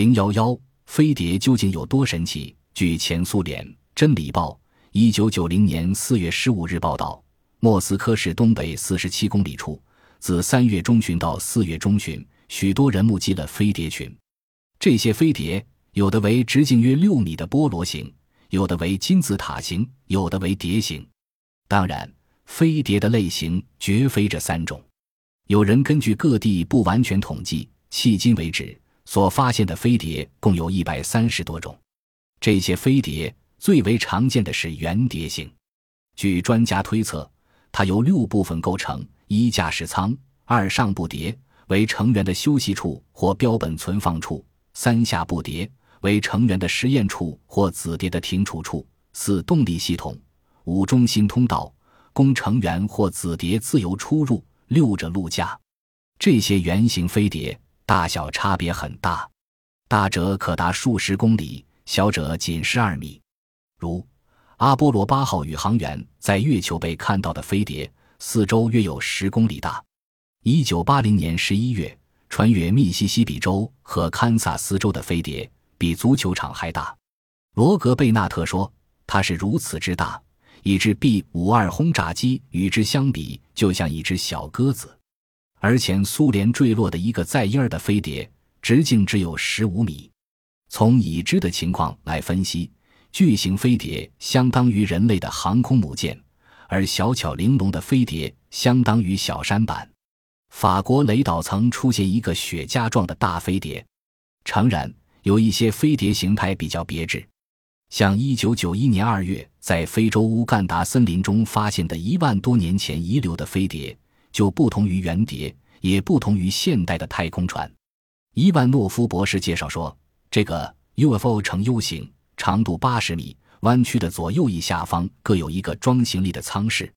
零幺幺，飞碟究竟有多神奇？据前苏联《真理报》一九九零年四月十五日报道，莫斯科市东北四十七公里处，自三月中旬到四月中旬，许多人目击了飞碟群。这些飞碟有的为直径约六米的菠萝形，有的为金字塔形，有的为碟形。当然，飞碟的类型绝非这三种。有人根据各地不完全统计，迄今为止所发现的飞碟共有一百三十多种。这些飞碟最为常见的是圆碟形。据专家推测，它由六部分构成：一、驾驶舱；二、上部碟，为成员的休息处或标本存放处；三、下部碟，为成员的实验处或子碟的停储处；四、动力系统。五中心通道供成员或子碟自由出入。六着陆架，这些圆形飞碟大小差别很大，大者可达数十公里，小者仅十二米。如阿波罗八号宇航员在月球被看到的飞碟，四周约有十公里大。一九八零年十一月穿越密西西比州和堪萨斯州的飞碟，比足球场还大。罗格贝纳特说：“它是如此之大。”以致 B 五二轰炸机与之相比，就像一只小鸽子。而前苏联坠落的一个在耶尔的飞碟，直径只有十五米。从已知的情况来分析，巨型飞碟相当于人类的航空母舰，而小巧玲珑的飞碟相当于小山板。法国雷岛曾出现一个雪茄状的大飞碟。诚然，有一些飞碟形态比较别致。像1991年2月在非洲乌干达森林中发现的一万多年前遗留的飞碟，就不同于原碟，也不同于现代的太空船。伊万诺夫博士介绍说，这个 UFO 呈 U 型，长度80米，弯曲的左右翼下方各有一个装行李的舱室。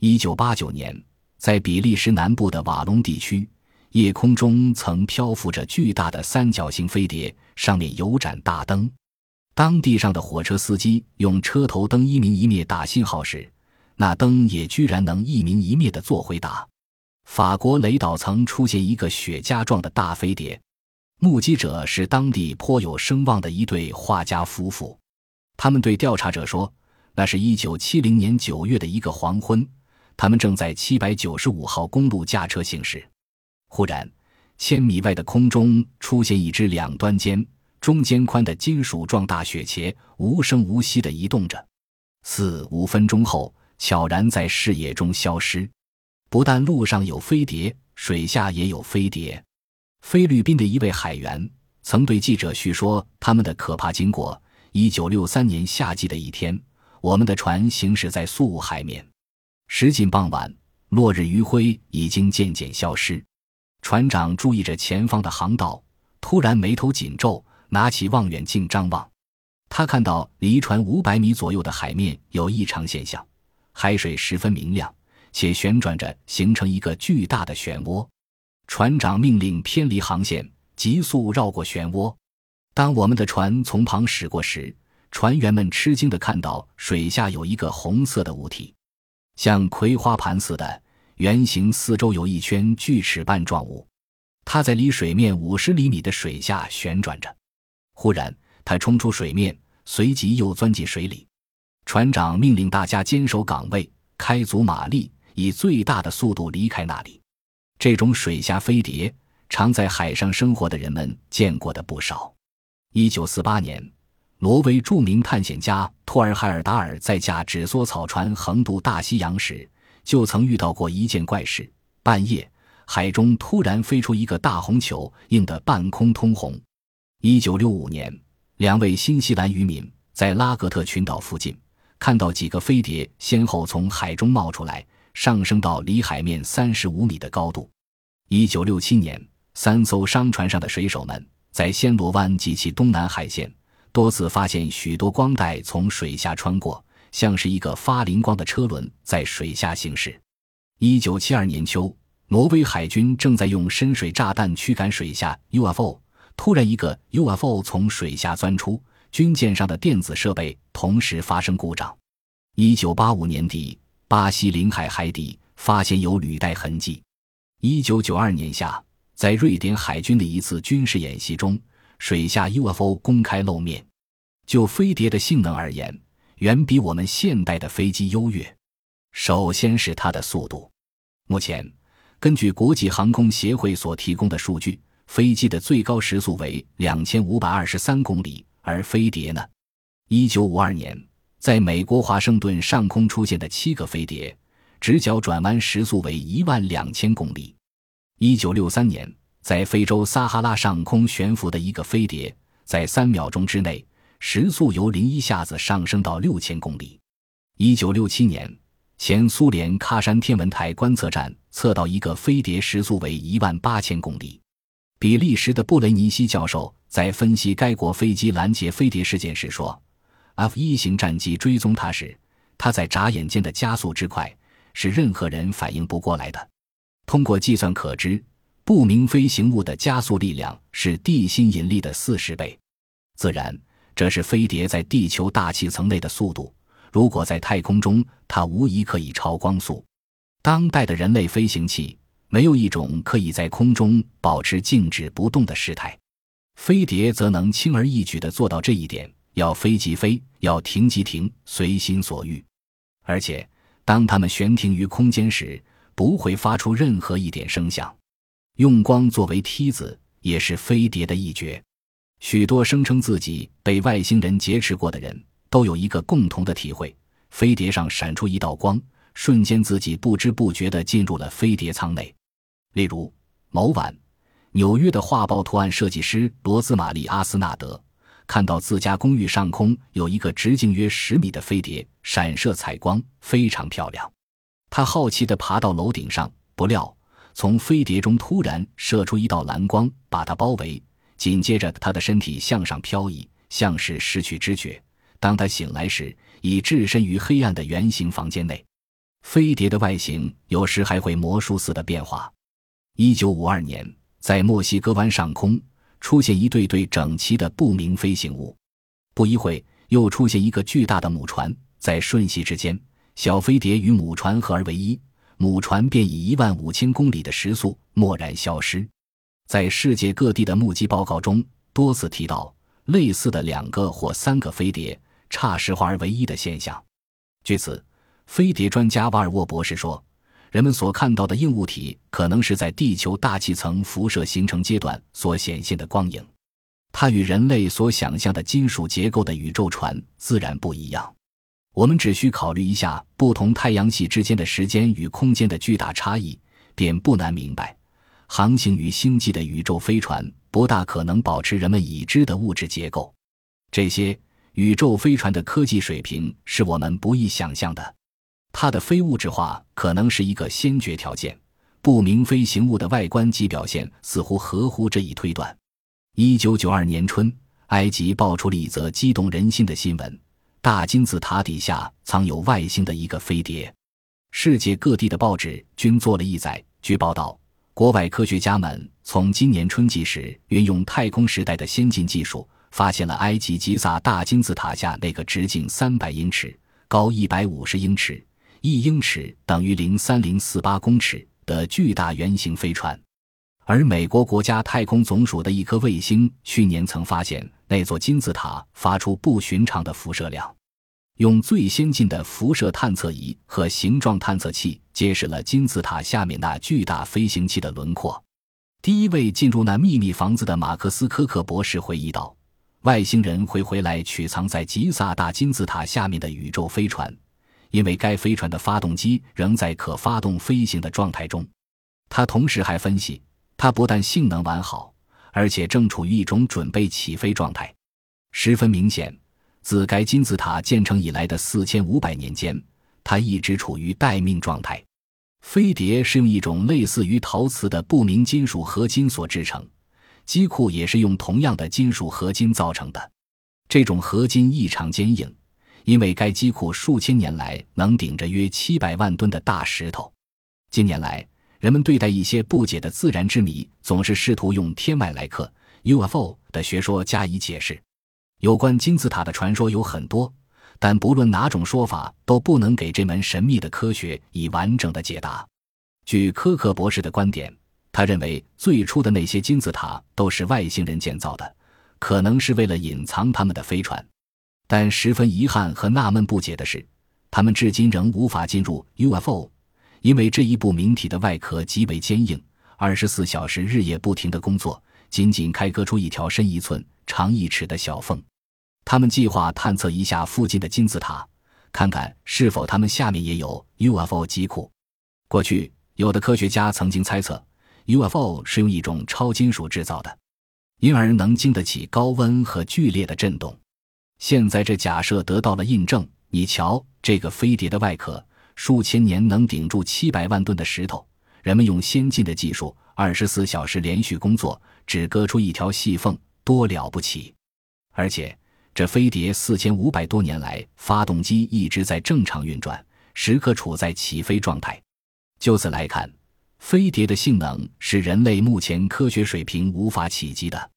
1989年，在比利时南部的瓦隆地区，夜空中曾漂浮着巨大的三角形飞碟，上面有盏大灯。当地上的火车司机用车头灯一明一灭打信号时，那灯也居然能一明一灭的做回答。法国雷岛曾出现一个雪茄状的大飞碟，目击者是当地颇有声望的一对画家夫妇。他们对调查者说：“那是一九七零年九月的一个黄昏，他们正在七百九十五号公路驾车行驶，忽然，千米外的空中出现一只两端尖。”中间宽的金属状大雪茄无声无息地移动着，四五分钟后悄然在视野中消失。不但路上有飞碟，水下也有飞碟。菲律宾的一位海员曾对记者叙说他们的可怕经过：一九六三年夏季的一天，我们的船行驶在苏雾海面，时近傍晚，落日余晖已经渐渐消失。船长注意着前方的航道，突然眉头紧皱。拿起望远镜张望，他看到离船五百米左右的海面有异常现象，海水十分明亮，且旋转着形成一个巨大的漩涡。船长命令偏离航线，急速绕过漩涡。当我们的船从旁驶过时，船员们吃惊地看到水下有一个红色的物体，像葵花盘似的圆形，四周有一圈锯齿瓣状物，它在离水面五十厘米的水下旋转着。忽然，它冲出水面，随即又钻进水里。船长命令大家坚守岗位，开足马力，以最大的速度离开那里。这种水下飞碟，常在海上生活的人们见过的不少。一九四八年，挪威著名探险家托尔海尔达尔在驾纸梭草船横渡大西洋时，就曾遇到过一件怪事：半夜，海中突然飞出一个大红球，映得半空通红。一九六五年，两位新西兰渔民在拉格特群岛附近看到几个飞碟先后从海中冒出来，上升到离海面三十五米的高度。一九六七年，三艘商船上的水手们在暹罗湾及其东南海线多次发现许多光带从水下穿过，像是一个发灵光的车轮在水下行驶。一九七二年秋，挪威海军正在用深水炸弹驱赶水下 UFO。突然，一个 UFO 从水下钻出，军舰上的电子设备同时发生故障。一九八五年底，巴西领海海底发现有履带痕迹。一九九二年夏，在瑞典海军的一次军事演习中，水下 UFO 公开露面。就飞碟的性能而言，远比我们现代的飞机优越。首先是它的速度。目前，根据国际航空协会所提供的数据，飞机的最高时速为两千五百二十三公里，而飞碟呢？一九五二年，在美国华盛顿上空出现的七个飞碟，直角转弯时速为一万两千公里。一九六三年，在非洲撒哈拉上空悬浮的一个飞碟，在三秒钟之内。时速由零一下子上升到六千公里。一九六七年，前苏联喀山天文台观测站测到一个飞碟时速为一万八千公里。比利时的布雷尼西教授在分析该国飞机拦截飞碟事件时说：“F 一型战机追踪它时，它在眨眼间的加速之快是任何人反应不过来的。通过计算可知，不明飞行物的加速力量是地心引力的四十倍。自然。”这是飞碟在地球大气层内的速度。如果在太空中，它无疑可以超光速。当代的人类飞行器没有一种可以在空中保持静止不动的时态，飞碟则能轻而易举地做到这一点。要飞即飞，要停即停，随心所欲。而且，当它们悬停于空间时，不会发出任何一点声响。用光作为梯子，也是飞碟的一绝。许多声称自己被外星人劫持过的人都有一个共同的体会：飞碟上闪出一道光，瞬间自己不知不觉地进入了飞碟舱内。例如，某晚，纽约的画报图案设计师罗兹玛丽·阿斯纳德看到自家公寓上空有一个直径约十米的飞碟，闪射彩光，非常漂亮。他好奇地爬到楼顶上，不料从飞碟中突然射出一道蓝光，把他包围。紧接着，他的身体向上漂移，像是失去知觉。当他醒来时，已置身于黑暗的圆形房间内。飞碟的外形有时还会魔术似的变化。一九五二年，在墨西哥湾上空出现一对对整齐的不明飞行物。不一会，又出现一个巨大的母船，在瞬息之间，小飞碟与母船合而为一，母船便以一万五千公里的时速蓦然消失。在世界各地的目击报告中，多次提到类似的两个或三个飞碟差时化而为一的现象。据此，飞碟专家瓦尔沃博士说，人们所看到的硬物体可能是在地球大气层辐射形成阶段所显现的光影。它与人类所想象的金属结构的宇宙船自然不一样。我们只需考虑一下不同太阳系之间的时间与空间的巨大差异，便不难明白。航行于星际的宇宙飞船不大可能保持人们已知的物质结构，这些宇宙飞船的科技水平是我们不易想象的。它的非物质化可能是一个先决条件。不明飞行物的外观及表现似乎合乎这一推断。一九九二年春，埃及爆出了一则激动人心的新闻：大金字塔底下藏有外星的一个飞碟。世界各地的报纸均做了一载。据报道。国外科学家们从今年春季时运用太空时代的先进技术，发现了埃及吉萨大金字塔下那个直径三百英尺、高一百五十英尺（一英尺等于零三零四八公尺）的巨大圆形飞船。而美国国家太空总署的一颗卫星去年曾发现那座金字塔发出不寻常的辐射量。用最先进的辐射探测仪和形状探测器揭示了金字塔下面那巨大飞行器的轮廓。第一位进入那秘密房子的马克思·科克博士回忆道：“外星人会回来取藏在吉萨大金字塔下面的宇宙飞船，因为该飞船的发动机仍在可发动飞行的状态中。”他同时还分析，它不但性能完好，而且正处于一种准备起飞状态，十分明显。自该金字塔建成以来的四千五百年间，它一直处于待命状态。飞碟是用一种类似于陶瓷的不明金属合金所制成，机库也是用同样的金属合金造成的。这种合金异常坚硬，因为该机库数千年来能顶着约七百万吨的大石头。近年来，人们对待一些不解的自然之谜，总是试图用天外来客 （UFO） 的学说加以解释。有关金字塔的传说有很多，但不论哪种说法都不能给这门神秘的科学以完整的解答。据科克博士的观点，他认为最初的那些金字塔都是外星人建造的，可能是为了隐藏他们的飞船。但十分遗憾和纳闷不解的是，他们至今仍无法进入 UFO，因为这一部名体的外壳极为坚硬，二十四小时日夜不停的工作，仅仅开割出一条深一寸、长一尺的小缝。他们计划探测一下附近的金字塔，看看是否他们下面也有 UFO 机库。过去，有的科学家曾经猜测，UFO 是用一种超金属制造的，因而能经得起高温和剧烈的震动。现在这假设得到了印证。你瞧，这个飞碟的外壳，数千年能顶住七百万吨的石头。人们用先进的技术，二十四小时连续工作，只割出一条细缝，多了不起！而且。这飞碟四千五百多年来，发动机一直在正常运转，时刻处在起飞状态。就此来看，飞碟的性能是人类目前科学水平无法企及的。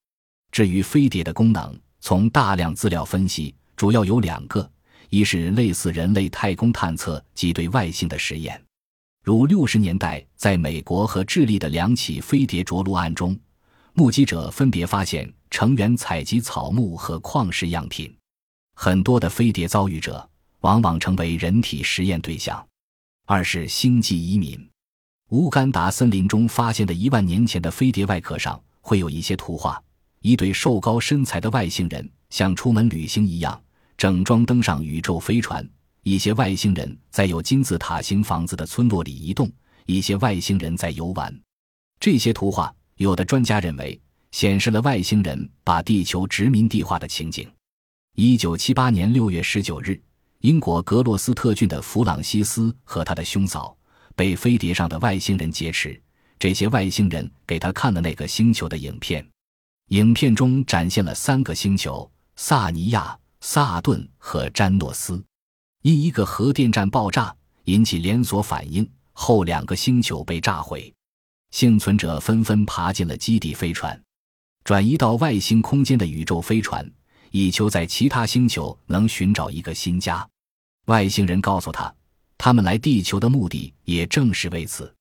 至于飞碟的功能，从大量资料分析，主要有两个：一是类似人类太空探测及对外星的实验，如六十年代在美国和智利的两起飞碟着陆案中。目击者分别发现成员采集草木和矿石样品，很多的飞碟遭遇者往往成为人体实验对象。二是星际移民，乌干达森林中发现的一万年前的飞碟外壳上会有一些图画，一对瘦高身材的外星人像出门旅行一样，整装登上宇宙飞船。一些外星人在有金字塔形房子的村落里移动，一些外星人在游玩。这些图画。有的专家认为，显示了外星人把地球殖民地化的情景。一九七八年六月十九日，英国格洛斯特郡的弗朗西斯和他的兄嫂被飞碟上的外星人劫持。这些外星人给他看了那个星球的影片，影片中展现了三个星球：萨尼亚、萨顿和詹诺斯。因一个核电站爆炸引起连锁反应后，两个星球被炸毁。幸存者纷纷爬进了基地飞船，转移到外星空间的宇宙飞船，以求在其他星球能寻找一个新家。外星人告诉他，他们来地球的目的也正是为此。